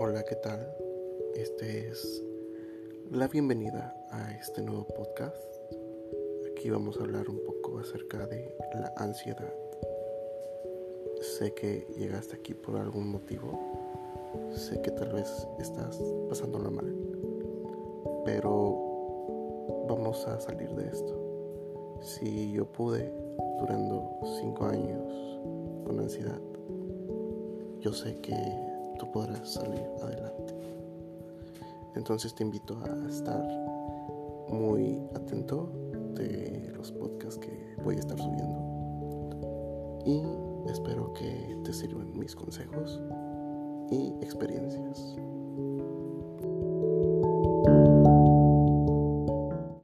Hola, ¿qué tal? Este es la bienvenida a este nuevo podcast. Aquí vamos a hablar un poco acerca de la ansiedad. Sé que llegaste aquí por algún motivo. Sé que tal vez estás pasándola mal. Pero vamos a salir de esto. Si yo pude durando cinco años con ansiedad, yo sé que tú podrás salir adelante. Entonces te invito a estar muy atento de los podcasts que voy a estar subiendo. Y espero que te sirvan mis consejos y experiencias.